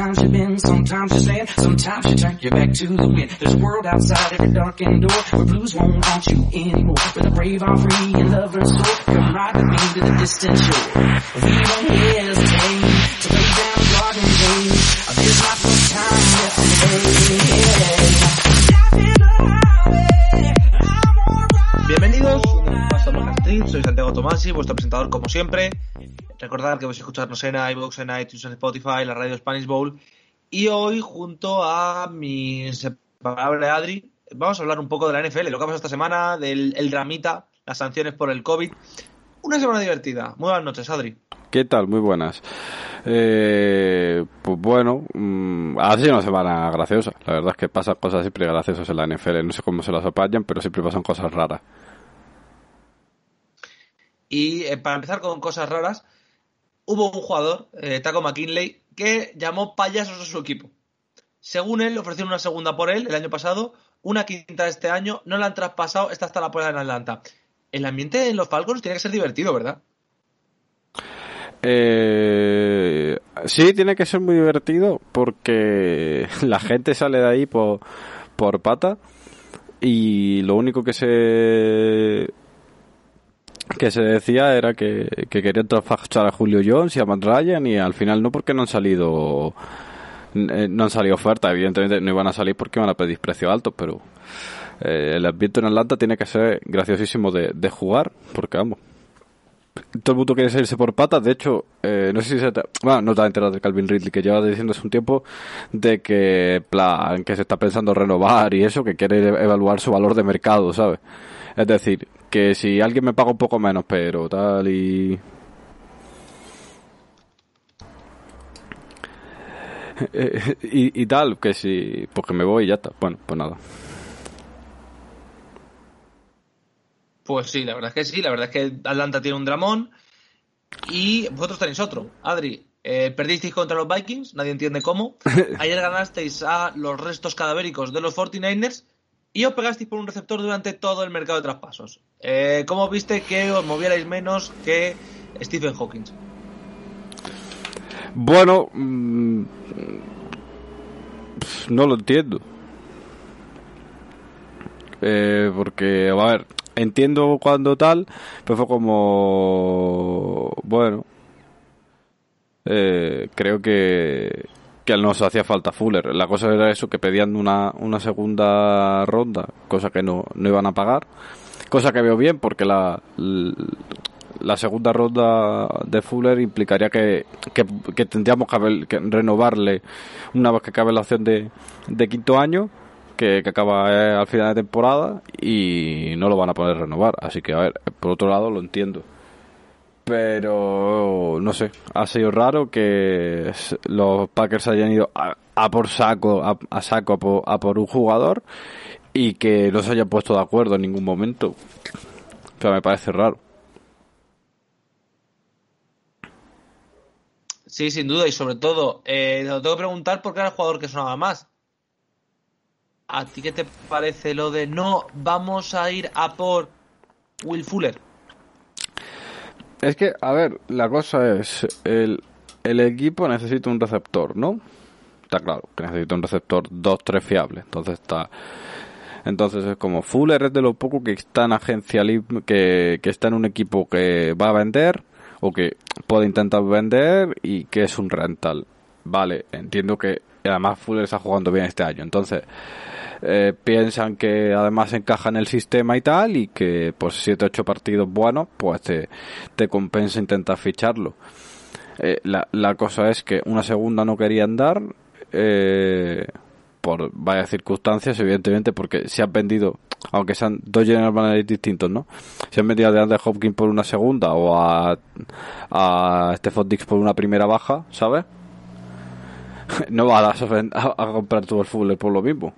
Sometimes you bend, sometimes you stand, sometimes you turn your back to the wind. There's a world outside every darkened door where blues won't haunt you anymore. Where the brave are free and lovers soar. Come ride with me to the distant shore. We won't hesitate to lay down the garden days. There's not much time left to Bienvenidos a soy Santiago Tomasi, vuestro presentador como siempre. Recordad que podéis escucharnos en iVoox, en iTunes, en Spotify, en la radio Spanish Bowl. Y hoy, junto a mi inseparable Adri, vamos a hablar un poco de la NFL, lo que ha pasado esta semana, del el dramita, las sanciones por el COVID. Una semana divertida. Muy buenas noches, Adri. ¿Qué tal? Muy buenas. Eh, pues bueno, mmm, ha sido una semana graciosa. La verdad es que pasan cosas siempre graciosas en la NFL. No sé cómo se las apañan, pero siempre pasan cosas raras. Y eh, para empezar con cosas raras, hubo un jugador, eh, Taco McKinley, que llamó payasos a su equipo. Según él, ofrecieron una segunda por él el año pasado, una quinta este año, no la han traspasado, esta hasta la puerta en Atlanta. El ambiente en los Falcons tiene que ser divertido, ¿verdad? Eh, sí, tiene que ser muy divertido porque la gente sale de ahí por, por pata y lo único que se que se decía era que, que querían traspasar a Julio Jones y a Matt Ryan y al final no porque no han salido eh, no han salido ofertas evidentemente no iban a salir porque iban a pedir precio alto pero eh, el ambiente en Atlanta tiene que ser graciosísimo de, de jugar porque vamos todo el mundo quiere salirse por patas. De hecho, eh, no sé si se te, bueno, no te enterado de Calvin Ridley, que lleva diciendo hace un tiempo de que, plan, que se está pensando renovar y eso, que quiere evaluar su valor de mercado, ¿sabes? Es decir, que si alguien me paga un poco menos, pero tal y... y, y tal, que si, pues que me voy y ya está. Bueno, pues nada. Pues sí, la verdad es que sí, la verdad es que Atlanta tiene un dramón y vosotros tenéis otro. Adri, eh, perdisteis contra los Vikings, nadie entiende cómo. Ayer ganasteis a los restos cadavéricos de los 49ers y os pegasteis por un receptor durante todo el mercado de traspasos. Eh, ¿Cómo viste que os movierais menos que Stephen Hawking? Bueno, mmm, no lo entiendo. Eh, porque, a ver, entiendo cuando tal, pero fue como, bueno, eh, creo que, que no se hacía falta Fuller. La cosa era eso, que pedían una, una segunda ronda, cosa que no, no iban a pagar. Cosa que veo bien porque la, la segunda ronda de Fuller implicaría que, que, que tendríamos que, que, renovarle una vez que acabe la opción de, de quinto año que, que, acaba eh, al final de temporada y no lo van a poder renovar. Así que, a ver, por otro lado lo entiendo. Pero, no sé, ha sido raro que los Packers hayan ido a, por saco, a, saco a por, a por, un jugador y que no se hayan puesto de acuerdo en ningún momento. O sea, me parece raro. Sí, sin duda, y sobre todo, eh, tengo que preguntar porque era el jugador que sonaba más. ¿A ti qué te parece lo de no vamos a ir a por Will Fuller? Es que, a ver, la cosa es, el, el equipo necesita un receptor, ¿no? Está claro, que necesita un receptor 2-3 fiable. Entonces está... Entonces es como Fuller es de lo poco que está en agencia que, que está en un equipo que va a vender o que puede intentar vender y que es un rental. Vale, entiendo que además Fuller está jugando bien este año. Entonces, eh, piensan que además encaja en el sistema y tal y que pues 7 8 partidos buenos pues te, te compensa intentar ficharlo eh, la, la, cosa es que una segunda no querían dar eh, por varias circunstancias evidentemente porque se han vendido aunque sean dos general managers distintos no se han vendido a DeAndre Hopkins por una segunda o a a Stephon Dix por una primera baja ¿sabes? no vas a, a, comprar todo el Fuller por lo mismo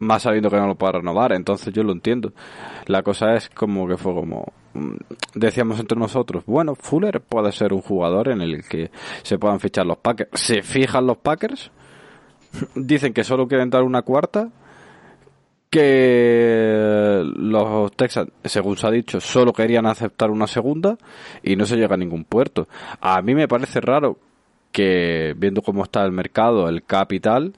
más sabiendo que no lo puede renovar, entonces yo lo entiendo. La cosa es como que fue como decíamos entre nosotros, bueno, Fuller puede ser un jugador en el que se puedan fichar los Packers. Se fijan los Packers, dicen que solo quieren dar una cuarta, que los Texans, según se ha dicho, solo querían aceptar una segunda y no se llega a ningún puerto. A mí me parece raro que, viendo cómo está el mercado, el capital,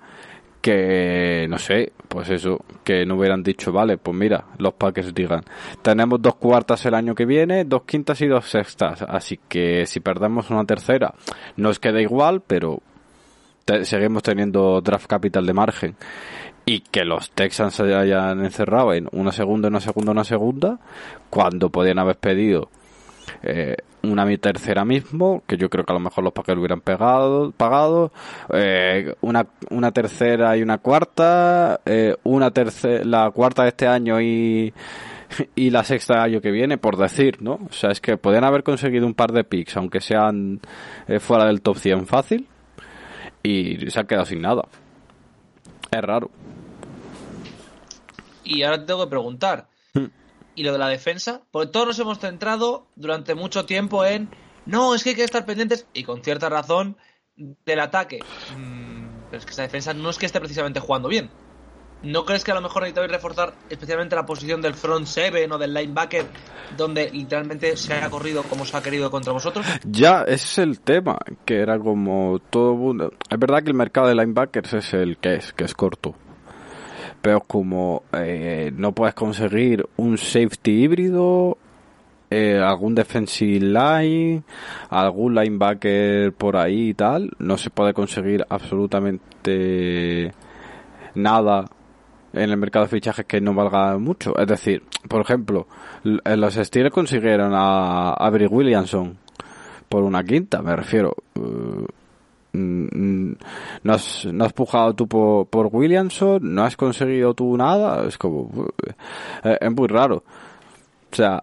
que, no sé, pues eso, que no hubieran dicho, vale, pues mira, los Packers digan, tenemos dos cuartas el año que viene, dos quintas y dos sextas, así que si perdemos una tercera, nos queda igual, pero seguimos teniendo draft capital de margen. Y que los Texans se hayan encerrado en una segunda, una segunda, una segunda, cuando podían haber pedido eh, una tercera mismo, que yo creo que a lo mejor los Packers hubieran pegado, pagado, eh, una, una tercera y una cuarta, eh, una tercera, la cuarta de este año y, y la sexta año que viene, por decir, ¿no? O sea, es que podían haber conseguido un par de picks, aunque sean eh, fuera del top 100 fácil, y se han quedado sin nada. Es raro. Y ahora te tengo que preguntar. ¿Y lo de la defensa? Porque todos nos hemos centrado durante mucho tiempo en, no, es que hay que estar pendientes, y con cierta razón, del ataque. Mm, pero es que esa defensa no es que esté precisamente jugando bien. ¿No crees que a lo mejor necesitáis reforzar especialmente la posición del front seven o del linebacker, donde literalmente se haya corrido como se ha querido contra vosotros? Ya, ese es el tema, que era como todo mundo. Es verdad que el mercado de linebackers es el que es, que es corto. Pero como eh, no puedes conseguir un safety híbrido, eh, algún defensive line, algún linebacker por ahí y tal, no se puede conseguir absolutamente nada en el mercado de fichajes que no valga mucho. Es decir, por ejemplo, los Steelers consiguieron a Avery Williamson por una quinta, me refiero. Uh, mm, no, has, no has pujado tú por, Williamson, no has conseguido tú nada, es como. Uh, es muy raro. O sea,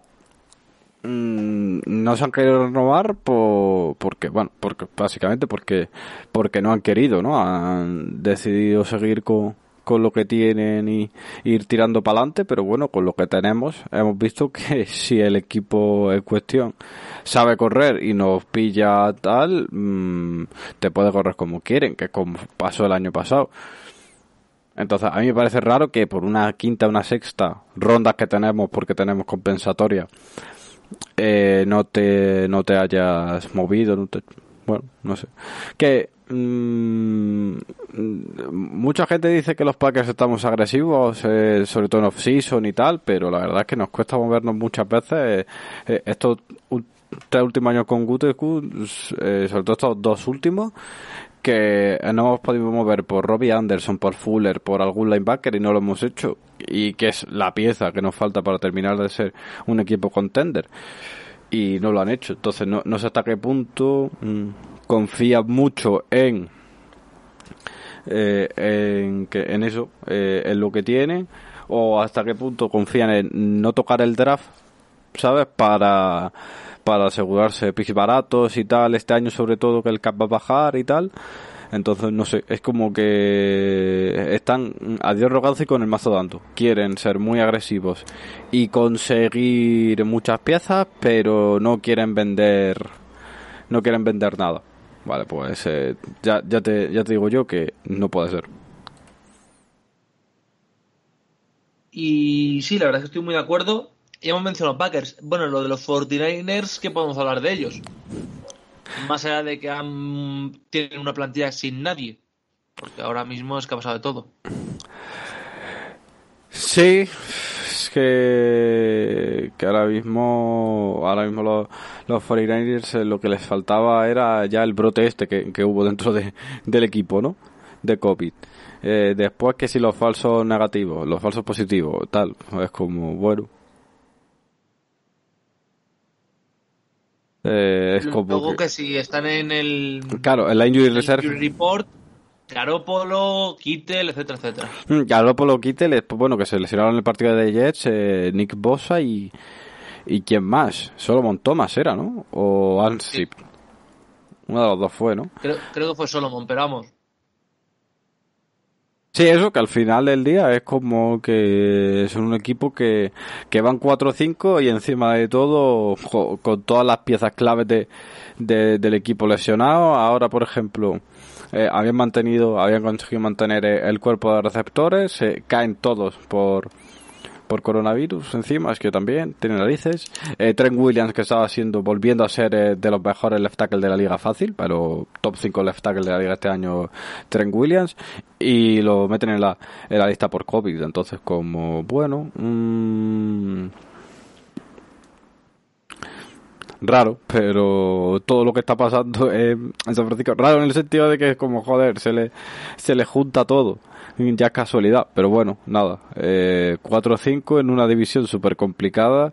mm, no se han querido renovar por, porque, bueno, porque básicamente porque, porque no han querido, ¿no? Han decidido seguir con con lo que tienen y, ir tirando para adelante, pero bueno, con lo que tenemos hemos visto que si el equipo en cuestión sabe correr y nos pilla tal, mm, te puede correr como quieren, que como pasó el año pasado. Entonces, a mí me parece raro que por una quinta, una sexta rondas que tenemos, porque tenemos compensatoria, eh, no te no te hayas movido, no te, bueno, no sé. Que Mm, mucha gente dice que los Packers estamos agresivos, eh, sobre todo en off-season y tal, pero la verdad es que nos cuesta movernos muchas veces. Eh, eh, estos tres últimos años con Guteku, sobre todo estos dos últimos, que no hemos podido mover por Robbie Anderson, por Fuller, por algún linebacker y no lo hemos hecho. Y que es la pieza que nos falta para terminar de ser un equipo contender. Y no lo han hecho. Entonces no, no sé hasta qué punto. Mm, confía mucho en eh, en, que, en eso, eh, en lo que tiene, o hasta qué punto confían en no tocar el draft, ¿sabes? Para, para asegurarse picks baratos y tal, este año sobre todo que el cap va a bajar y tal. Entonces, no sé, es como que están a Dios rogado y con el mazo dando. Quieren ser muy agresivos y conseguir muchas piezas, pero no quieren vender, no quieren vender nada. Vale, pues eh, ya, ya, te, ya te digo yo que no puede ser. Y sí, la verdad es que estoy muy de acuerdo. Ya hemos mencionado Packers. Bueno, lo de los 49ers, ¿qué podemos hablar de ellos? Más allá de que tienen una plantilla sin nadie. Porque ahora mismo es que ha pasado de todo. Sí, que, que ahora mismo, ahora mismo los, los 49ers eh, lo que les faltaba era ya el brote este que, que hubo dentro de, del equipo, ¿no? De COVID. Eh, después que si los falsos negativos, los falsos positivos, tal, es como, bueno. Eh, es como Luego que, si están en el... Claro, en la Injury Reserve. Report, Garópolo, Kittel, etcétera, etcétera. Mm, Garópolo, Kittel, bueno, que se lesionaron en el partido de Jets, eh, Nick Bosa y, y quién más, Solomon Thomas era, ¿no? O Ansip. Uno de los dos fue, ¿no? Creo, creo que fue Solomon, pero vamos. Sí, eso que al final del día es como que son un equipo que, que van 4-5 y encima de todo con todas las piezas claves de, del equipo lesionado. Ahora, por ejemplo, eh, habían mantenido, habían conseguido mantener eh, el cuerpo de receptores, se caen todos por por coronavirus encima, es que también tiene narices. Eh, Trent Williams, que estaba siendo, volviendo a ser eh, de los mejores left tackle de la liga fácil, pero top 5 left tackle de la liga este año, Trent Williams, y lo meten en la, en la lista por COVID. Entonces, como, bueno, mm, raro, pero todo lo que está pasando en San Francisco, raro en el sentido de que es como, joder, se le, se le junta todo ya es casualidad, pero bueno, nada. Eh, 4-5 en una división súper complicada.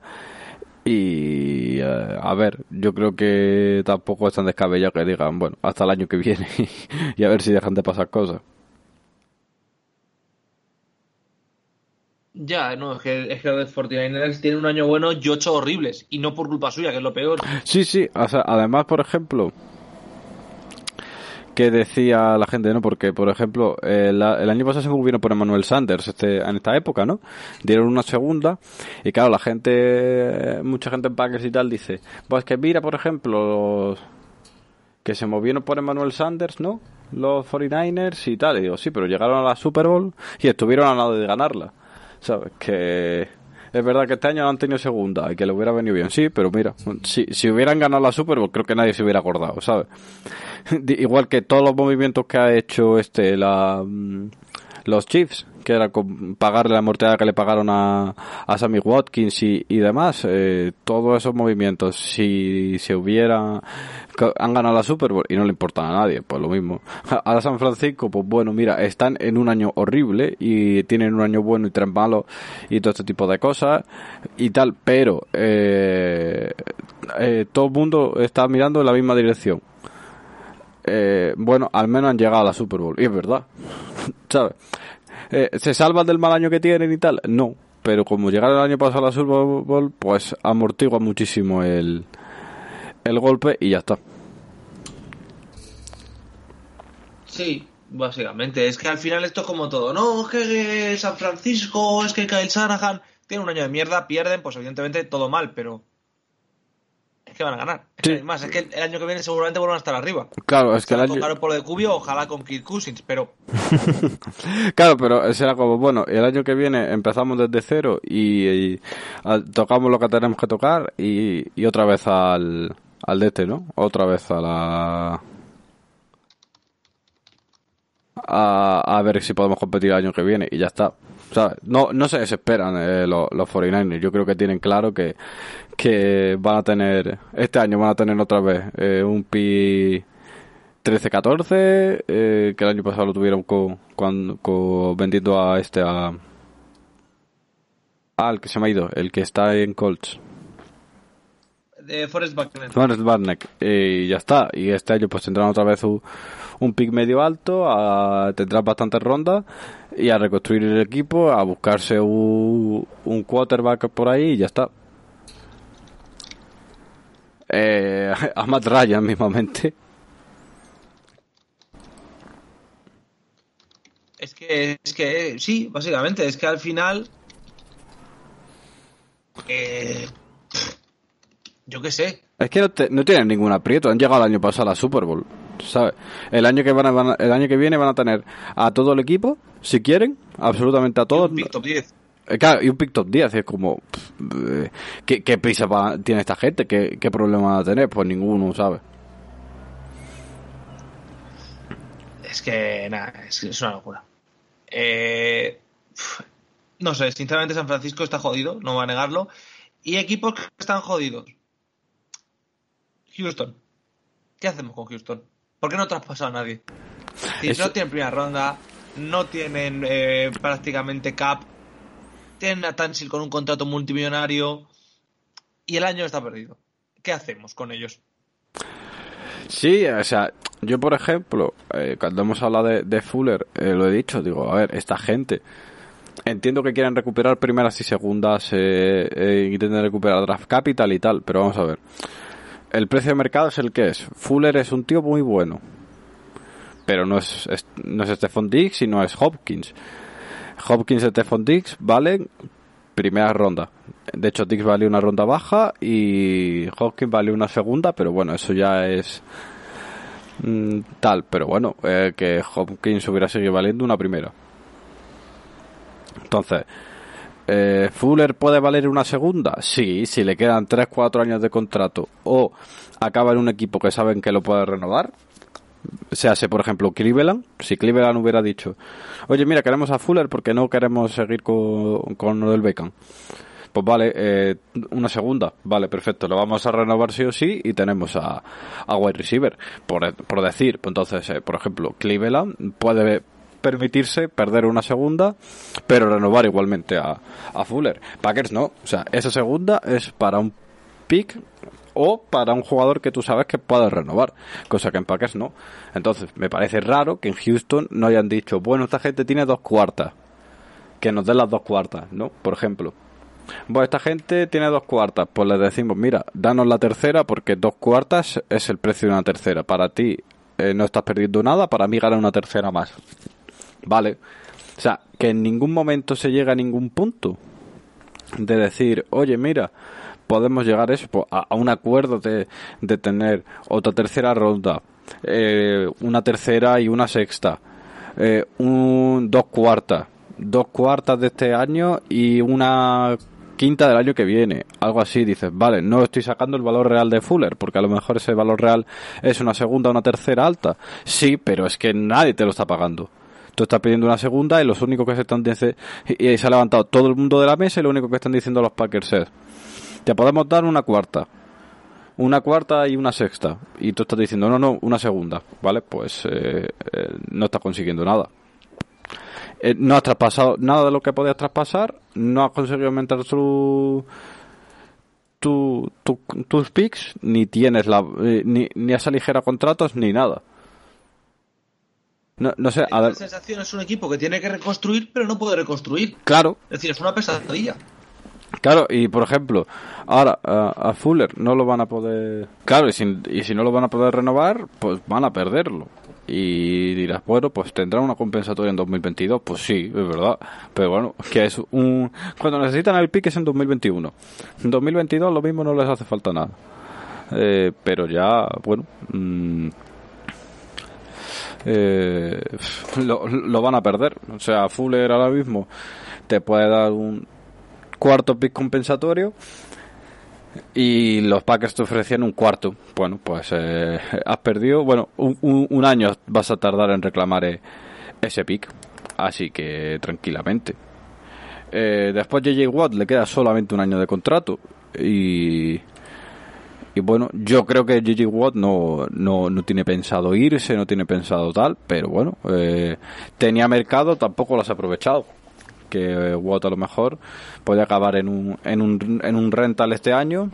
Y eh, a ver, yo creo que tampoco es tan descabellado que digan, bueno, hasta el año que viene y a ver si dejan de pasar cosas. Ya, no, es que, es que los 49ers tienen un año bueno y ocho horribles. Y no por culpa suya, que es lo peor. Sí, sí, o sea, además, por ejemplo, que decía la gente, ¿no? Porque, por ejemplo, el, el año pasado se movieron por Emmanuel Sanders este, en esta época, ¿no? Dieron una segunda y claro, la gente, mucha gente en Packers y tal dice, pues que mira, por ejemplo, los que se movieron por Emmanuel Sanders, ¿no? Los 49ers y tal. Y digo, sí, pero llegaron a la Super Bowl y estuvieron al lado de ganarla. ¿Sabes? Que es verdad que este año han tenido segunda y que le hubiera venido bien, sí, pero mira, si, si hubieran ganado la Super Bowl, creo que nadie se hubiera acordado, ¿sabes? Igual que todos los movimientos que ha hecho este la mm, los Chiefs, que era con pagarle la mortalidad que le pagaron a, a Sammy Watkins y, y demás, eh, todos esos movimientos, si se hubiera han ganado la Super Bowl y no le importa a nadie, pues lo mismo. A San Francisco, pues bueno, mira, están en un año horrible y tienen un año bueno y tres malos y todo este tipo de cosas y tal, pero eh, eh, todo el mundo está mirando en la misma dirección. Eh, bueno, al menos han llegado a la Super Bowl. Y es verdad. ¿Sabes? Eh, ¿Se salvan del mal año que tienen y tal? No. Pero como llegaron el año pasado a la Super Bowl, pues amortigua muchísimo el, el golpe y ya está. Sí, básicamente. Es que al final esto es como todo. No, es que San Francisco, es que Kyle Shanahan tiene un año de mierda, pierden, pues evidentemente todo mal, pero que van a ganar. Sí. Además, es que el año que viene seguramente vuelvan a estar arriba. Claro, es que el año... Claro, por lo de Cubio, ojalá con Kirk Cousins, pero... claro, pero será como, bueno, el año que viene empezamos desde cero y, y a, tocamos lo que tenemos que tocar y, y otra vez al, al de este, ¿no? Otra vez a la... A, a ver si podemos competir el año que viene y ya está. ¿Sabes? No, no se desesperan eh, los, los 49ers. Yo creo que tienen claro que, que van a tener, este año van a tener otra vez eh, un pi 13-14, eh, que el año pasado lo tuvieron con, con, con vendiendo a este, a, al que se me ha ido, el que está en Colts. De Forrest Buckner. Forrest Buckner. Y ya está. Y este año pues tendrán otra vez un, un pick medio alto, a, tendrán bastantes rondas y a reconstruir el equipo, a buscarse un, un quarterback por ahí y ya está. Eh, a Matt Ryan mismamente. Es que, es que, sí, básicamente, es que al final. Eh, yo qué sé. Es que no, te, no, tienen ningún aprieto. Han llegado el año pasado a la Super Bowl. ¿Sabes? El año que van, a, van a, el año que viene van a tener a todo el equipo, si quieren, absolutamente a todos. Y un pick top 10. Eh, Claro, y un pick top 10 es como ¿qué, qué prisa va, tiene esta gente? ¿Qué, ¿Qué problema van a tener? Pues ninguno, ¿sabes? Es que nada, es, es una locura. Eh, no sé, sinceramente San Francisco está jodido, no va a negarlo. Y equipos que están jodidos. Houston. ¿Qué hacemos con Houston? ¿Por qué no traspasa a nadie? Si Eso... No tienen primera ronda, no tienen eh, prácticamente cap, tienen a Tansil con un contrato multimillonario y el año está perdido. ¿Qué hacemos con ellos? Sí, o sea, yo por ejemplo, eh, cuando hemos hablado de, de Fuller, eh, lo he dicho, digo, a ver, esta gente, entiendo que quieren recuperar primeras y segundas, eh, eh, intenten recuperar draft capital y tal, pero vamos a ver. El precio de mercado es el que es. Fuller es un tío muy bueno, pero no es, es no es Stephon Diggs y no es Hopkins. Hopkins y Stephon Diggs valen primera ronda. De hecho, Diggs vale una ronda baja y Hopkins vale una segunda, pero bueno, eso ya es mm, tal, pero bueno, eh, que Hopkins hubiera seguido valiendo una primera. Entonces, eh, ¿Fuller puede valer una segunda? Sí, si le quedan 3-4 años de contrato o acaba en un equipo que saben que lo puede renovar. Se hace, por ejemplo, Cleveland. Si Cleveland hubiera dicho, oye, mira, queremos a Fuller porque no queremos seguir con, con del Bacon. Pues vale, eh, una segunda, vale, perfecto, lo vamos a renovar sí o sí y tenemos a, a wide receiver. Por, por decir, pues entonces, eh, por ejemplo, Cleveland puede permitirse perder una segunda, pero renovar igualmente a, Fuller. Packers no, o sea, esa segunda es para un pick o para un jugador que tú sabes que puedes renovar, cosa que en Packers no. Entonces, me parece raro que en Houston no hayan dicho, bueno, esta gente tiene dos cuartas, que nos den las dos cuartas, ¿no? Por ejemplo. Bueno, esta gente tiene dos cuartas, pues les decimos, mira, danos la tercera porque dos cuartas es el precio de una tercera. Para ti eh, no estás perdiendo nada, para mí gana una tercera más. Vale. O sea, que en ningún momento se llega a ningún punto de decir, oye, mira, podemos llegar eso, pues, a, un acuerdo de, de, tener otra tercera ronda, eh, una tercera y una sexta, eh, un, dos cuartas, dos cuartas de este año y una quinta del año que viene, algo así, dices, vale, no estoy sacando el valor real de Fuller, porque a lo mejor ese valor real es una segunda una tercera alta. Sí, pero es que nadie te lo está pagando. Tú estás pidiendo una segunda y los únicos que se están diciendo, y se ha levantado todo el mundo de la mesa y lo único que están diciendo los Packers es, te podemos dar una cuarta. Una cuarta y una sexta. Y tú estás diciendo, no, no, una segunda. ¿Vale? Pues eh, eh, no estás consiguiendo nada. Eh, no has traspasado nada de lo que podías traspasar. No has conseguido aumentar tu, tu, tus picks. Ni tienes la, ni, ni has ligera contratos ni nada. No, no sé, a ver. La sensación es un equipo que tiene que reconstruir, pero no puede reconstruir. Claro. Es decir, es una pesadilla. Claro, y por ejemplo, ahora a, Fuller no lo van a poder. Claro, y si, y si no lo van a poder renovar, pues van a perderlo. Y dirás, bueno, pues tendrá una compensatoria en 2022. Pues sí, es verdad. Pero bueno, que es un. Cuando necesitan el pique es en 2021. En 2022 lo mismo no les hace falta nada. Eh, pero ya, bueno. Mmm, eh, lo, van a perder. O sea, Fuller ahora mismo te puede dar un cuarto pick compensatorio y los Packers te ofrecían un cuarto. Bueno, pues eh, has perdido. Bueno, un, año vas a tardar en reclamar eh, ese pick. Así que tranquilamente. Después JJ Watt le queda solamente un año de contrato. Y y bueno, yo creo que Gigi Watt no, no, no tiene pensado irse, no tiene pensado tal, pero bueno, eh, tenía mercado, tampoco lo has aprovechado. Que eh, Watt a lo mejor puede acabar en un, en un, en un rental este año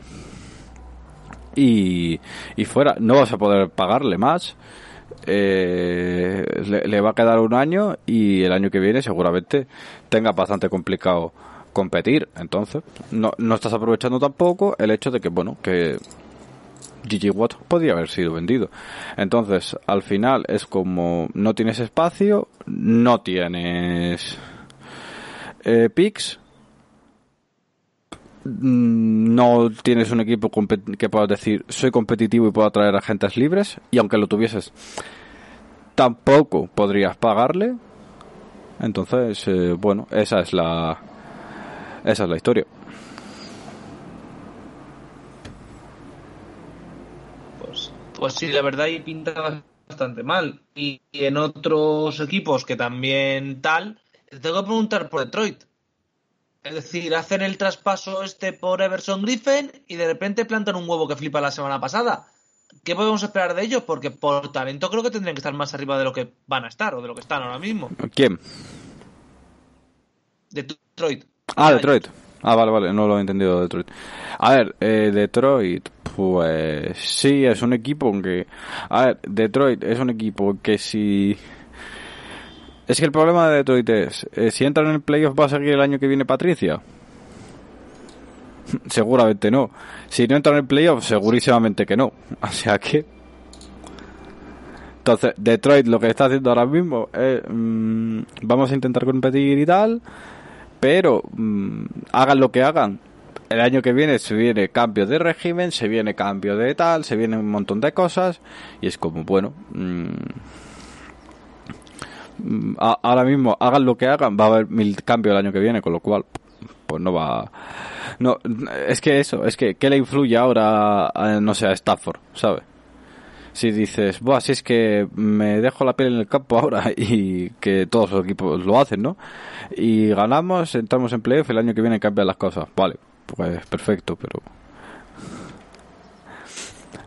y, y fuera. No vas a poder pagarle más. Eh, le, le, va a quedar un año y el año que viene seguramente tenga bastante complicado competir. Entonces, no, no estás aprovechando tampoco el hecho de que, bueno, que Gigi Watt podría haber sido vendido. Entonces, al final es como no tienes espacio, no tienes eh, picks, mm, no tienes un equipo que puedas decir soy competitivo y puedo atraer agentes libres y aunque lo tuvieses tampoco podrías pagarle entonces eh, bueno esa es la esa es la historia Pues sí, la verdad, y pinta bastante mal. Y, en otros equipos que también tal, te tengo que preguntar por Detroit. Es decir, hacen el traspaso este por Everson Griffin y de repente plantan un huevo que flipa la semana pasada. ¿Qué podemos esperar de ellos? Porque por talento creo que tendrían que estar más arriba de lo que van a estar o de lo que están ahora mismo. ¿Quién? Detroit. Ah, Detroit. Ah, vale, vale, no lo he entendido Detroit. A ver, eh, Detroit, pues sí, es un equipo que... A ver, Detroit es un equipo que si... Es que el problema de Detroit es, eh, si entran en el playoff va a seguir el año que viene Patricia. Seguramente no. Si no entran en el playoff, segurísimamente que no. O sea que... Entonces, Detroit lo que está haciendo ahora mismo es... Mm, vamos a intentar competir y tal, pero mm, hagan lo que hagan, el año que viene se viene cambio de régimen, se viene cambio de tal, se viene un montón de cosas y es como, bueno, mm, mm, a- ahora mismo hagan lo que hagan, va a haber mil cambios el año que viene, con lo cual, pues no va... No, es que eso, es que, ¿qué le influye ahora, a, no sé, a Stafford, ¿sabes? Si dices, Buah, si es que me dejo la piel en el campo ahora y que todos los equipos lo hacen, ¿no? Y ganamos, entramos en playoff, el año que viene cambian las cosas. Vale, pues perfecto, pero...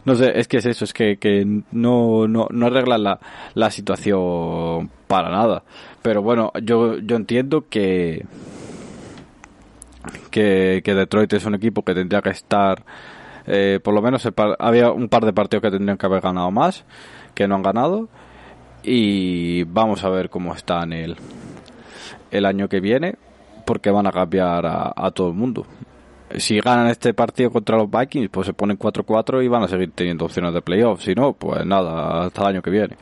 No sé, es que es eso, es que, que no, no, no arreglan la, la situación para nada. Pero bueno, yo, yo entiendo que, que, que Detroit es un equipo que tendría que estar, eh, por lo menos par- había un par de partidos que tendrían que haber ganado más, que no han ganado. Y vamos a ver cómo están el, el año que viene, porque van a cambiar a, a todo el mundo. Si ganan este partido contra los Vikings, pues se ponen 4-4 y van a seguir teniendo opciones de playoff. Si no, pues nada, hasta el año que viene.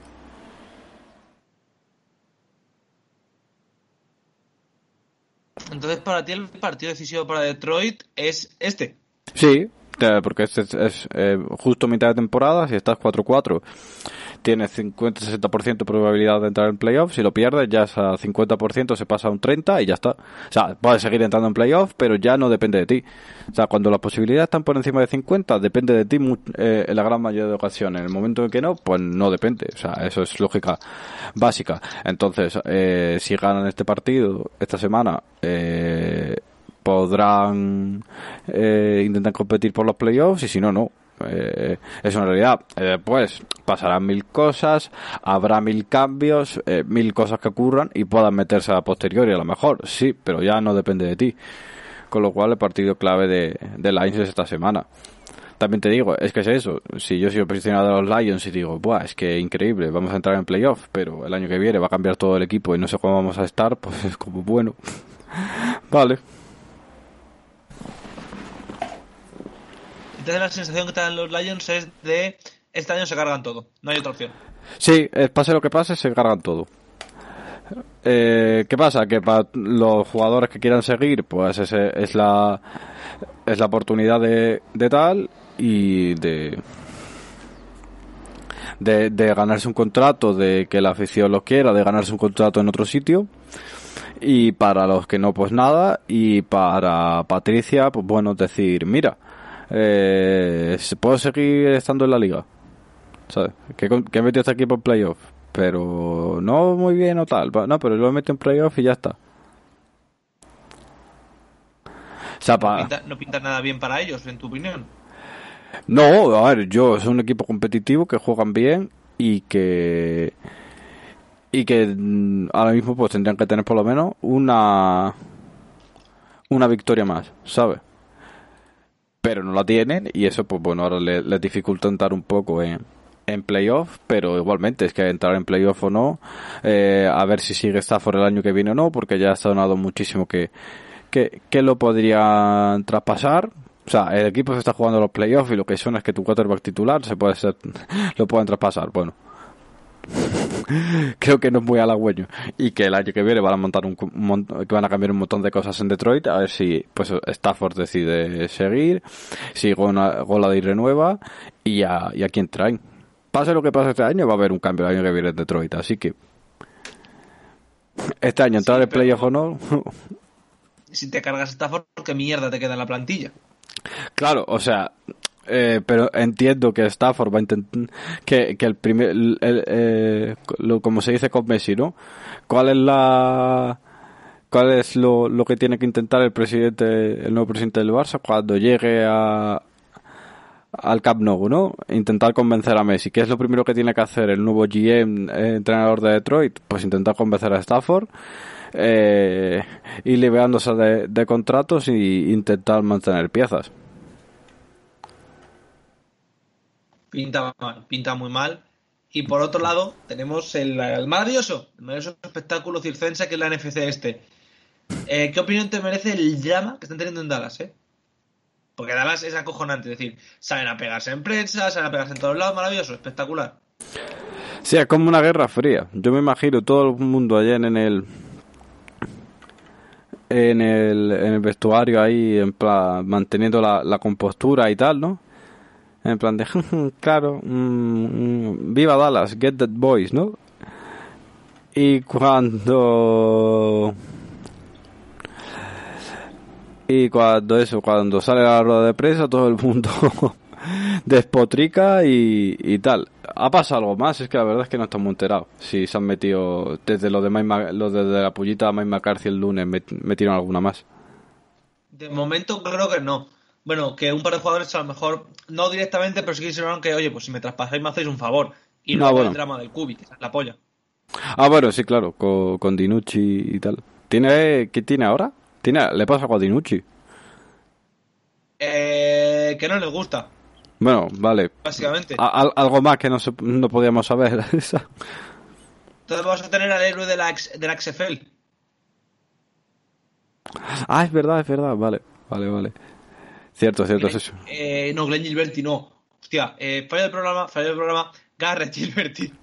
Entonces, para ti el partido decisivo para Detroit es este. Sí, porque este es, es, eh, justo mitad de temporada, si estás 4-4, tienes 50-60% de probabilidad de entrar en playoff, si lo pierdes ya es a 50%, se pasa a un 30% y ya está. O sea, puedes seguir entrando en playoff, pero ya no depende de ti. O sea, cuando las posibilidades están por encima de 50, depende de ti eh, en la gran mayoría de ocasiones. En el momento en que no, pues no depende. O sea, eso es lógica básica. Entonces, eh, si ganan este partido esta semana, eh, podrán eh, intentar competir por los playoffs y si no, no. Eh, es una realidad. Eh, pues pasarán mil cosas, habrá mil cambios, eh, mil cosas que ocurran y puedan meterse a posteriori a lo mejor, sí, pero ya no depende de ti. Con lo cual el partido clave de, de Lions es esta semana. También te digo, es que es eso. Si yo soy aficionado a los Lions y digo, Buah, es que increíble, vamos a entrar en playoff, pero el año que viene va a cambiar todo el equipo y no sé cómo vamos a estar, pues es como bueno. vale. Entonces, la sensación que te dan los Lions es de este año se cargan todo. No hay otra opción. Sí, eh, pase lo que pase, se cargan todo. Eh, ¿Qué pasa? Que para los jugadores que quieran seguir, pues ese es la es la oportunidad de, de tal y de, de ganarse un contrato, de que la afición lo quiera, de ganarse un contrato en otro sitio. Y para los que no, pues nada. Y para Patricia, pues bueno, decir, mira, eh, puedo seguir estando en la liga. ¿sabes? Que, he metido este equipo en playoff, pero no muy bien o tal. No, pero lo he metido en playoff y ya está. O sea, No pinta, no pinta nada bien para ellos, en tu opinión. No, a ver, yo es un equipo competitivo que juegan bien y que y que mm, ahora mismo pues tendrían que tener por lo menos una una victoria más, ¿sabes? Pero no la tienen y eso pues bueno ahora le- les dificulta entrar un poco en en playoff, pero igualmente es que entrar en playoff o no, eh, a ver si sigue Stafford el año que viene o no, porque ya ha sonado muchísimo que, que, que lo podrían traspasar. O sea, el equipo se está jugando los playoffs y lo que suena es que tu quarterback titular se puede ser, lo pueden traspasar. Bueno, creo que no es muy halagüeño. Y que el año que viene van a montar un, un que van a cambiar un montón de cosas en Detroit. A ver si pues Stafford decide seguir si Gola- Golady renueva y a, y a quién traen. Pase lo que pase este año va a haber un cambio el año que viene en Detroit así que este año entrar Sí, en playoff o no. Si te cargas Stafford, ¿qué mierda te queda en la plantilla? Claro, o sea, eh, pero entiendo que Stafford va a intentar que, que el primer, el- eh, lo, como se dice con Messi, ¿no? ¿Cuál es la, cuál es lo, lo que tiene que intentar el presidente, el nuevo presidente del Barça cuando llegue a al Camp Nou, ¿no? Intentar convencer a Messi. ¿Qué es lo primero que tiene que hacer el nuevo GM, eh, entrenador de Detroit? Pues intentar convencer a Stafford, eh, ir liberándose de, de contratos y intentar mantener piezas. Pinta pinta muy mal. Y por otro lado, tenemos el, el maravilloso, el maravilloso espectáculo circense que es la NFC este. Eh, ¿Qué opinión te merece el drama que están teniendo en Dallas, eh? Porque Dallas es acojonante, es decir, salen a pegarse en prensa, salen a pegarse en todos lados, maravilloso, espectacular. Sí, es como una guerra fría. Yo me imagino todo el mundo allá en el en el, en el vestuario ahí, en plan, manteniendo la, la compostura y tal, ¿no? En plan de, claro, mm, mm, viva Dallas, get that boys, ¿no? Y cuando... Y cuando eso, cuando sale la rueda de prensa, todo el mundo despotrica y, y tal. Ha pasado algo más, es que la verdad es que no estamos enterados. Si se han metido, desde lo de, Mike Ma- lo de, de la pullita a Mike McCarthy el lunes, met- metieron alguna más. De momento creo que no. Bueno, que un par de jugadores a lo mejor, no directamente, pero sí que dijeron que, oye, pues si me traspasáis me hacéis un favor. Y No, no, bueno. el drama del Cubi, que es la polla. Ah, bueno, sí, claro, con, con Dinucci y tal. ¿Tiene, ¿Qué tiene ahora? ¿Tiene, ¿Le pasa algo a Dinucci? Eh, que no les gusta, Bueno, vale. básicamente. A- algo más que no, se- no podíamos saber. Entonces vamos a tener al héroe de la, ex- de la XFL. ah, es verdad, es verdad. Vale, vale, vale. Cierto, cierto, es eso. Eh, no, Glenn Gilberti no. Hostia, eh, fallo del programa, fallo del programa. Garrett Gilberti.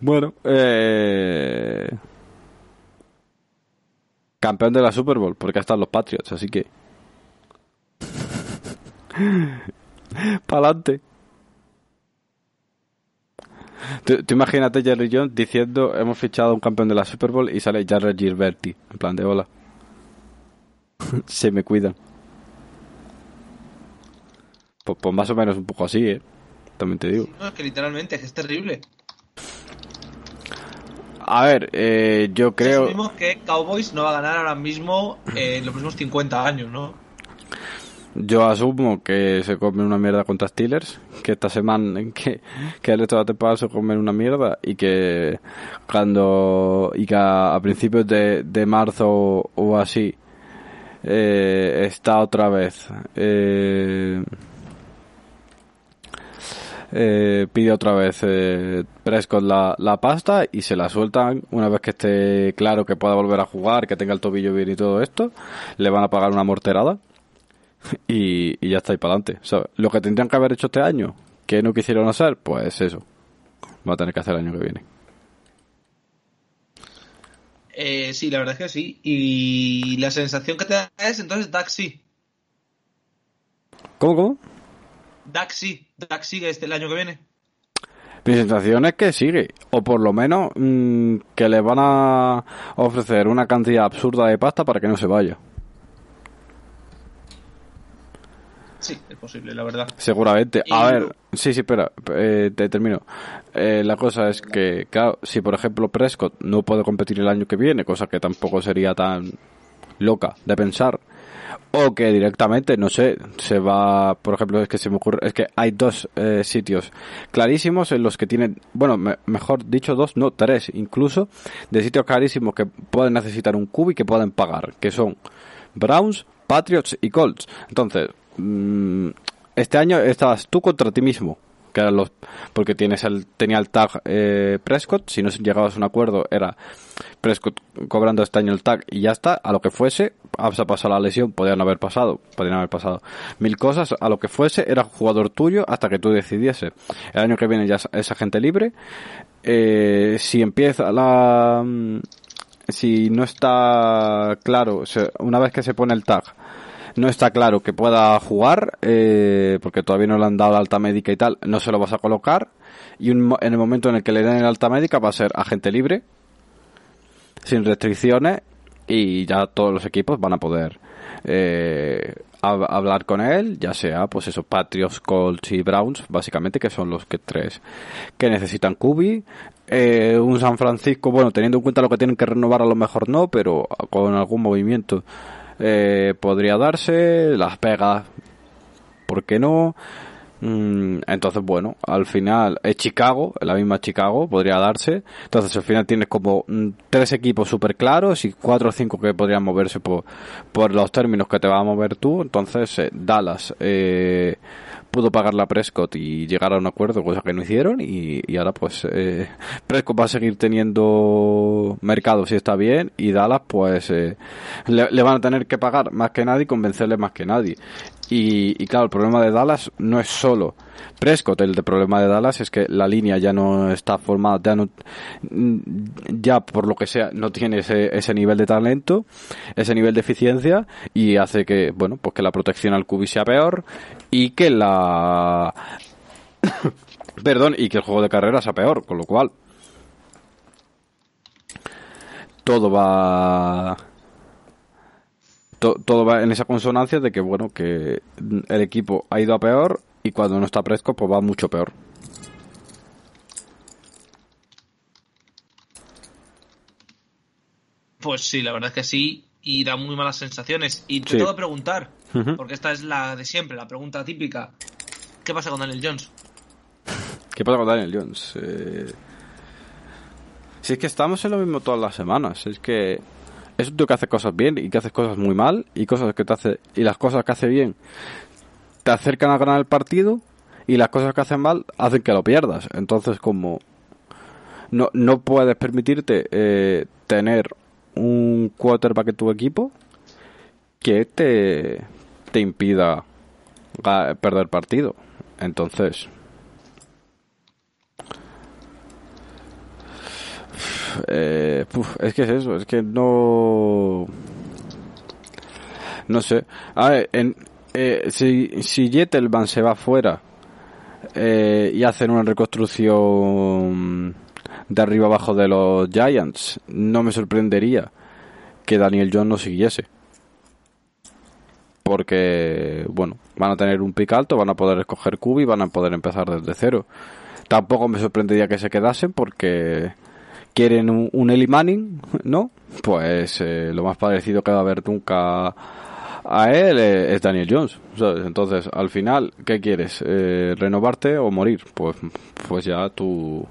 Bueno, eh... Campeón de la Super Bowl, porque están los Patriots, así que... Pa'lante. Tú, tú imagínate Jerry Jones diciendo hemos fichado a un campeón de la Super Bowl y sale Jared Gilberti, en plan de hola. Se me cuidan. Pues, pues más o menos un poco así, ¿eh? También te digo. No, es que literalmente, es terrible. A ver, eh, yo Creo... que Cowboys no va a ganar ahora mismo eh, en los próximos 50 años, ¿no? Yo asumo que se comen una mierda contra Steelers, que esta semana, que, que el resto de la temporada se comen una mierda y que cuando, y que a, a principios de, de marzo o así, eh, está otra vez, eh, eh, pide otra vez eh, Prescott la, la pasta y se la sueltan una vez que esté claro que pueda volver a jugar, que tenga el tobillo bien y todo esto, le van a pagar una morterada y, y ya está ahí para adelante. Lo que tendrían que haber hecho este año, que no quisieron hacer, pues eso. Va a tener que hacer el año que viene. Eh, sí, la verdad es que sí. Y la sensación que te da es entonces sí. ¿Cómo, cómo? Dak sí. Dak sigue este el año que viene. Mi sensación es que sigue. O por lo menos mm, que le van a ofrecer una cantidad absurda de pasta para que no se vaya. Sí, es posible, la verdad. Seguramente. A ver, sí, sí, espera, eh, te termino. Eh, la cosa es que, claro, si por ejemplo Prescott no puede competir el año que viene, cosa que tampoco sería tan loca de pensar, o que directamente, no sé, se va, por ejemplo, es que se me ocurre, es que hay dos eh, sitios clarísimos en los que tienen, bueno, me- mejor dicho dos, no, tres incluso, de sitios clarísimos que pueden necesitar un cubo y que pueden pagar, que son Browns, Patriots y Colts. Entonces, este año estabas tú contra ti mismo, que eran los, porque tienes el, tenía el tag eh, Prescott, si no llegabas a un acuerdo era Prescott cobrando este año el tag y ya está, a lo que fuese, ha pasado la lesión, podrían haber pasado, podrían haber pasado mil cosas, a lo que fuese, era jugador tuyo hasta que tú decidiese. El año que viene ya es- agente libre, eh, si empieza la, mm, si no está claro, una vez que se pone el tag, no está claro que pueda jugar, eh, porque todavía no le han dado la alta médica y tal, no se lo vas a colocar, y un en el momento en el que le den el alta médica va a ser agente libre, sin restricciones, y ya todos los equipos van a poder eh, hab- hablar con él, ya sea, pues eso, Patriots, Colts y Browns, básicamente, que son los que tres que necesitan Cubi. Eh, un San Francisco, bueno, teniendo en cuenta lo que tienen que renovar, a lo mejor no, pero con algún movimiento eh, podría darse. Las pegas, ¿por qué no? Mm, Entonces, bueno, al final es Chicago, la misma Chicago, podría darse. Entonces, al final tienes como mm, tres equipos súper claros y cuatro o cinco que podrían moverse por, por los términos que te va a mover tú. Entonces, eh, Dallas eh, pudo pagar la Prescott y llegar a un acuerdo, cosa que no hicieron. Y, y ahora, pues, eh, Prescott va a seguir teniendo mercado si está bien. Y Dallas, pues, eh, le, le van a tener que pagar más que nadie y convencerle más que nadie. Y, claro, el problema de Dallas no es solo Prescott, el problema de Dallas es que la línea ya no está formada, ya, no, ya por lo que sea no tiene ese, nivel de talento, ese nivel de eficiencia y hace que, bueno, pues que la protección al cubi sea peor y que la... Perdón, y que el juego de carrera sea peor, con lo cual todo va todo va en esa consonancia de que bueno que el equipo ha ido a peor y cuando no está fresco pues va mucho peor. Pues sí, la verdad es que sí y da muy malas sensaciones. Y te tengo que preguntar, porque esta es la de siempre, la pregunta típica. ¿Qué pasa con Daniel Jones? ¿Qué pasa con Daniel Jones? Eh... Si es que estamos en lo mismo todas las semanas, es que es un que hace cosas bien y que hace cosas muy mal y cosas que te hace y las cosas que hace bien te acercan a ganar el partido y las cosas que hacen mal hacen que lo pierdas. Entonces, como no, no puedes permitirte eh, tener un quarterback en tu equipo que te, te impida perder partido. Entonces, eh, es que es eso, es que no. No sé. A ver, en, eh, si, si se va fuera eh, y hacen una reconstrucción de arriba abajo de los Giants, no me sorprendería que Daniel Jones no siguiese. Porque, bueno, van a tener un pick alto, van a poder escoger y van a poder empezar desde cero. Tampoco me sorprendería que se quedasen porque quieren un, Eli Manning, ¿no? Pues eh, lo más parecido que va a haber nunca a él eh, es Daniel Jones. Entonces, al final, ¿qué quieres? Eh, ¿Renovarte o morir? Pues, pues ya tú,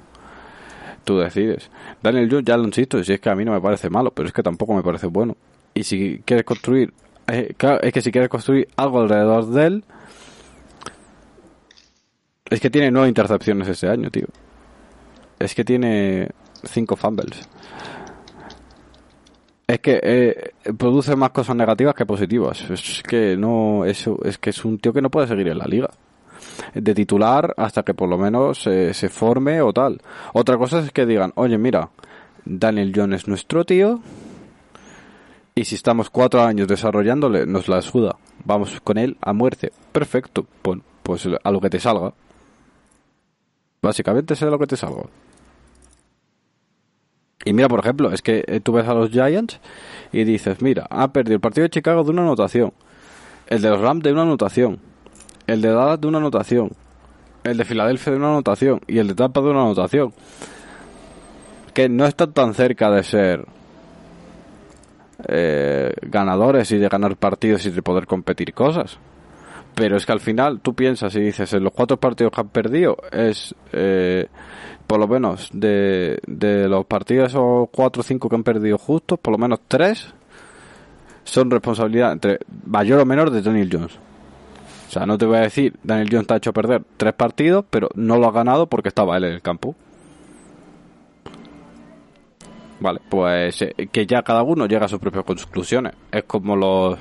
tú decides. Daniel Jones, ya lo insisto, si es que a mí no me parece malo, pero es que tampoco me parece bueno. Y si quieres construir, eh, es que si quieres construir algo alrededor de él, es que tiene nueve intercepciones este año, tío. Es que tiene cinco fumbles. Es que eh, produce más cosas negativas que positivas. Es que no, eso, es que es un tío que no puede seguir en la liga. De titular hasta que por lo menos se forme o tal. Otra cosa es que digan, oye, mira, Daniel Jones es nuestro tío. Y si estamos cuatro años desarrollándole, nos la suda. Vamos con él a muerte. Perfecto. Bueno, pues a lo que te salga. Básicamente sea lo que te salga. Y mira, por ejemplo, es que eh, tú ves a los Giants y dices, mira, ha perdido el partido de Chicago de una anotación, el de los Rams de una anotación, el de Dallas de una anotación, el de Filadelfia de una anotación y el de Tampa de una anotación. Que no están tan cerca de ser eh, ganadores y de ganar partidos y de poder competir cosas. Pero es que al final tú piensas y dices, en los cuatro partidos que han perdido es... Eh, por lo menos de, de los partidos o cuatro o cinco que han perdido justos, por lo menos tres son responsabilidad entre mayor o menor de Daniel Jones. O sea, no te voy a decir, Daniel Jones te ha hecho perder tres partidos, pero no lo ha ganado porque estaba él en el campo. Vale, pues eh, que ya cada uno llega a sus propias conclusiones. Es como los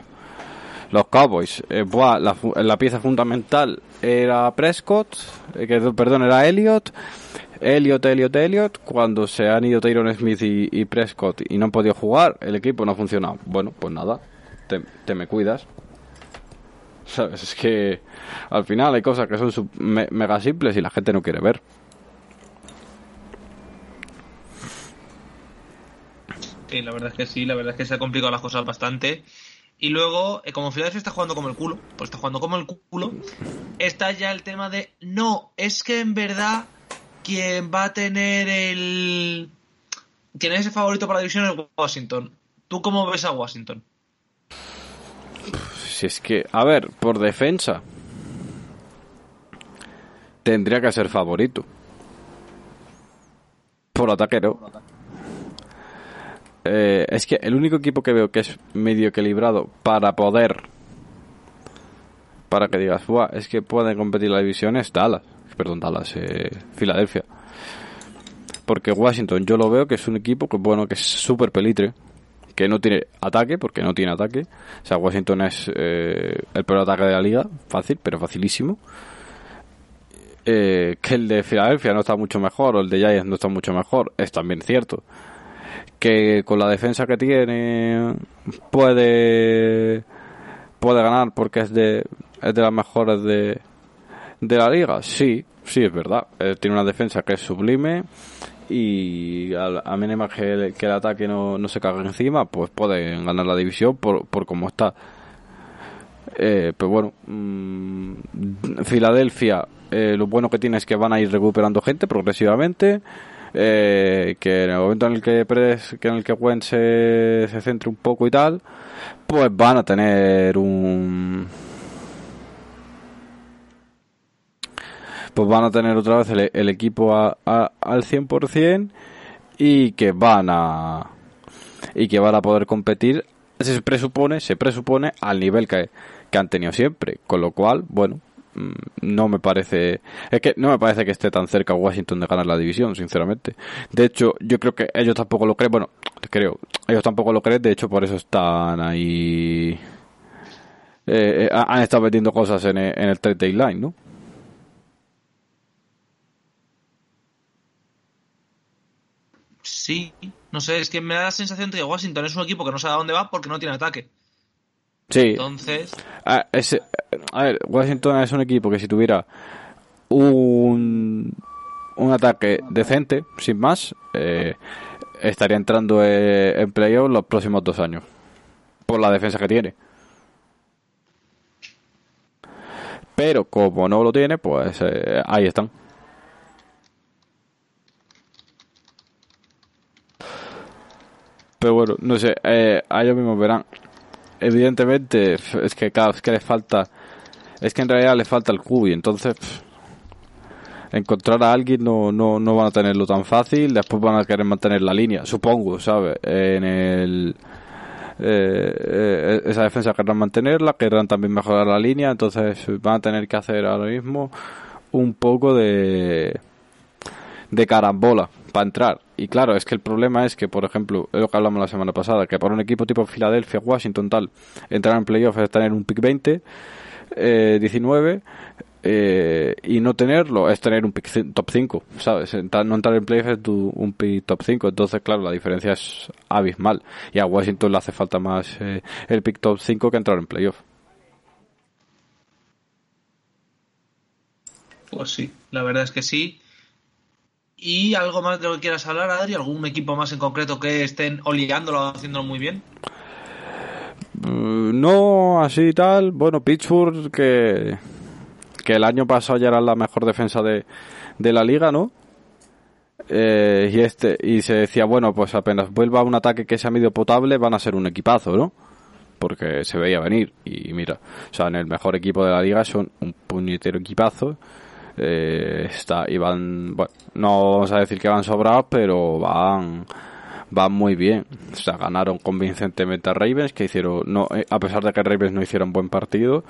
los Cowboys. Eh, la, la, pieza fundamental era Prescott, eh, que, perdón, era Elliot Elliot, Elliot, Elliot, cuando se han ido Tyron Smith y, Prescott y no han podido jugar, el equipo no ha funcionado. Bueno, pues nada, te, me cuidas. ¿Sabes? Es que al final hay cosas que son mega simples y la gente no quiere ver. Sí, la verdad es que sí, la verdad es que se ha complicado las cosas bastante. Y luego, eh, como Philadelphia está jugando como el culo, pues está jugando como el culo, está ya el tema de, no, es que en verdad quien va a tener el... quien es el favorito para la división es Washington. ¿Tú cómo ves a Washington? Si es que, a ver, por defensa, tendría que ser favorito. Por ataque no. Eh, es que el único equipo que veo que es medio equilibrado para poder, para que digas, es que pueden competir la división es Dallas perdón, Dallas, eh, Filadelfia. Porque Washington yo lo veo que es un equipo que bueno, que es súper pelitre, que no tiene ataque, porque no tiene ataque. O sea, Washington es eh, el peor ataque de la liga, fácil, pero facilísimo. Eh, que el de Filadelfia no está mucho mejor, o el de Giants no está mucho mejor, es también cierto. Que con la defensa que tiene puede puede ganar porque es de es de las mejores de, de la liga, sí, sí es verdad. Eh, tiene una defensa que es sublime y a, a mínima que el, que el ataque no, no se cague encima, pues pueden ganar la división por, por cómo está. Eh, pero bueno, mmm, Filadelfia, eh, lo bueno que tiene es que van a ir recuperando gente progresivamente. Eh, que en el momento en el que Pérez, que en el que Wentz se, se centre un poco y tal, pues van a tener un pues van a tener otra vez el, equipo a, a, al 100% y que van a y que van a poder competir se presupone se presupone al nivel que, que han tenido siempre. Con lo cual bueno no me parece es que no me parece que esté tan cerca Washington de ganar la división sinceramente de hecho yo creo que ellos tampoco lo creen bueno creo ellos tampoco lo creen de hecho por eso están ahí eh, han estado metiendo cosas en el, en el trade deadline no Sí, no sé, es que me da la sensación de que Washington es un equipo que no sabe a dónde va porque no tiene ataque. Sí. Entonces. A, ese, a ver, Washington es un equipo que si tuviera un, un ataque decente, sin más, eh, estaría entrando eh, en playoff los próximos dos años. Por la defensa que tiene. Pero como no lo tiene, pues eh, ahí están. Pero bueno, no sé, eh, a ellos mismos verán. Evidentemente, es que cada vez que les falta, es que en realidad les falta el cubo y entonces encontrar a alguien no, no, no van a tenerlo tan fácil, después van a querer mantener la línea, supongo, ¿sabes? En el... Eh, eh, esa defensa querrán mantenerla, querrán también mejorar la línea, entonces van a tener que hacer ahora mismo un poco de de carambola para entrar. Y claro, es que el problema es que, por ejemplo, es lo que hablamos la semana pasada, que para un equipo tipo Filadelfia, Washington, tal, entrar en playoff es tener un pick 20, eh, 19, eh, y no tenerlo es tener un pick top 5, ¿sabes? No entrar en playoff es tu, un pick top 5, entonces, claro, la diferencia es abismal. Y a Washington le hace falta más eh, el pick top 5 que entrar en playoff. Pues sí, la verdad es que sí. ¿Y algo más de lo que quieras hablar, Adri? ¿Algún equipo más en concreto que estén oligándolo o haciéndolo muy bien? Uh, no, así y tal. Bueno, Pittsburgh, que, que el año pasado ya era la mejor defensa de, de la liga, ¿no? Eh, y este y se decía, bueno, pues apenas vuelva un ataque que sea medio potable, van a ser un equipazo, ¿no? Porque se veía venir. Y mira, o sea, en el mejor equipo de la liga son un puñetero equipazo eh, está y van bueno, no vamos a decir que van sobrados pero van van muy bien. O sea ganaron convincentemente a Ravens que hicieron no eh, a pesar de que Ravens no hicieron buen partido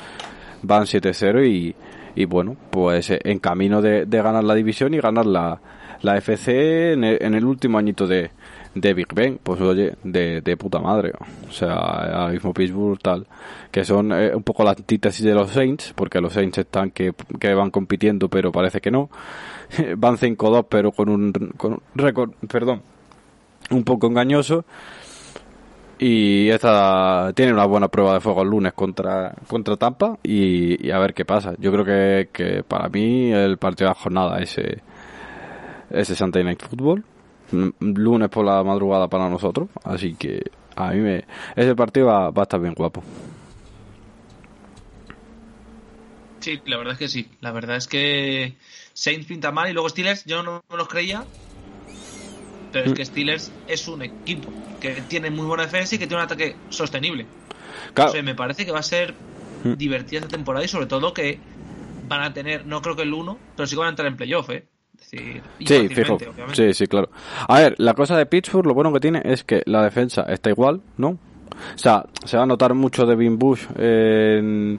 van 7-0 y, y bueno pues eh, en camino de, de, ganar la división y ganar la, la FC en el, en el último añito de, de Big Ben, pues oye, de, de puta madre. O sea, ahora mismo Pittsburgh tal, que son eh, un poco la antítesis de los Saints, porque los Saints están que, que van compitiendo, pero parece que no. van 5-2, pero con un, con un récord, perdón, un poco engañoso. Y esta tiene una buena prueba de fuego el lunes contra, contra Tampa y, a ver qué pasa. Yo creo que, que para mí el partido de la jornada ese, ese Sunday Night Football lunes por la madrugada para nosotros, así que a mí me ese partido va, va, a estar bien guapo. Sí, la verdad es que sí. La verdad es que Saints pinta mal y luego Steelers yo no me los creía. Pero es que Steelers es un equipo que tiene muy buena defensa y que tiene un ataque sostenible. Claro. O sea, me parece que va a ser divertida esta temporada y sobre todo que van a tener, no creo que el 1, pero sí que van a entrar en playoff, ¿eh? Sí, sí fijo. Obviamente. Sí, sí, claro. A ver, la cosa de Pittsburgh, lo bueno que tiene es que la defensa está igual, ¿no? O sea, se va a notar mucho de Bean Bush en,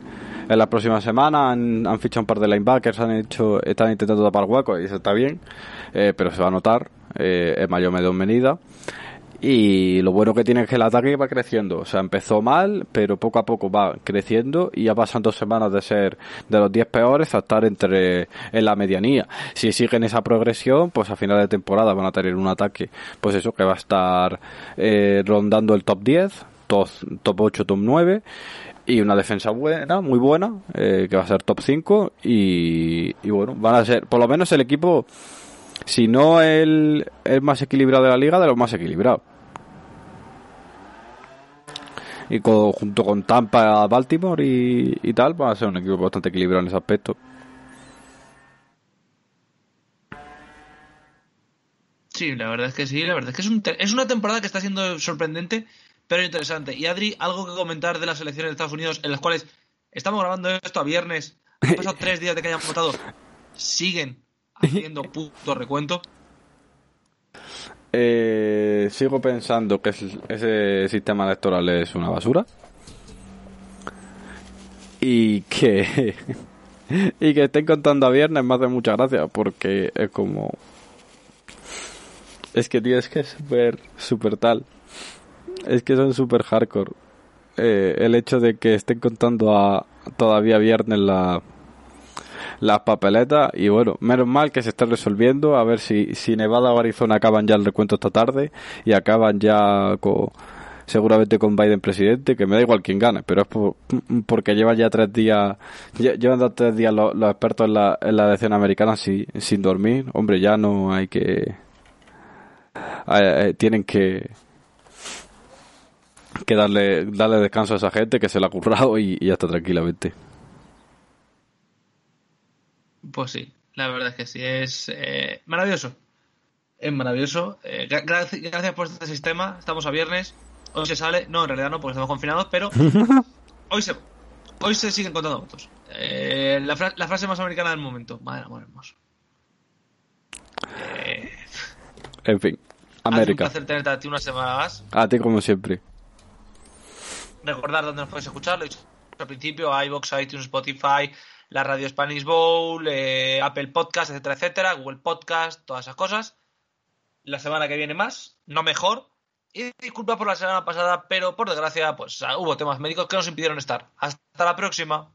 en la próxima semana. Han, han, fichado un par de linebackers, han hecho, están intentando tapar huecos y eso está bien, eh, pero se va a notar eh, en mayor o menor medida. Y lo bueno que tiene es que el ataque va creciendo. O sea, empezó mal, pero poco a poco va creciendo y ya pasan dos semanas de ser de los 10 peores a estar entre en la medianía. Si siguen esa progresión, pues a final de temporada van a tener un ataque, pues eso, que va a estar eh, rondando el top 10, top, top 8, top 9 y una defensa buena, muy buena, eh, que va a ser top 5 y, y bueno, van a ser, por lo menos el equipo si no el, el más equilibrado de la liga, de los más equilibrados. Y junto con Tampa, Baltimore y, y tal, va a ser un equipo bastante equilibrado en ese aspecto. Sí, la verdad es que sí, la verdad es que es, un es una temporada que está siendo sorprendente, pero interesante. Y Adri, algo que comentar de las elecciones de Estados Unidos, en las cuales estamos grabando esto a viernes, han pasado tres días de que hayan votado, siguen haciendo puto recuento. Eh, sigo pensando que es- ese sistema electoral es una basura. Y que. y que estén contando a viernes me hace mucha gracia porque es como. Es que, tío, es que es súper, súper tal. Es que son súper hardcore. Eh, el hecho de que estén contando a todavía viernes la, las papeletas y bueno, menos mal que se está resolviendo a ver si, si Nevada o Arizona acaban ya el recuento esta tarde y acaban ya con, seguramente con Biden presidente, que me da igual quién gane, pero es por- porque llevan ya tres días, lle- llevan ya tres días los, expertos en la, en la elección americana sin, sin dormir, hombre, ya no hay que, eh, eh, tienen que que darle, darle descanso a esa gente que se la ha currado y ya está tranquilamente. Pues sí, la verdad es que sí, es eh, maravilloso. Es maravilloso. Eh, gra- gracias, por este sistema. Estamos a viernes. Hoy se sale. No, en realidad no, porque estamos confinados, pero hoy se, hoy se siguen contando votos. Eh, la, fra- la frase más americana del momento. Madre amor hermoso. Eh, En fin, ha sido un América. placer tenerte a ti una semana más. A ti como siempre. Recordar dónde nos podéis escuchar, lo he dicho al principio, iVoox, iTunes, Spotify, la radio Spanish Bowl, eh, Apple Podcast, etcétera, etcétera, Google Podcast, todas esas cosas. La semana que viene más, no mejor. Y disculpa por la semana pasada, pero por desgracia, pues ah, hubo temas médicos que nos impidieron estar. Hasta la próxima.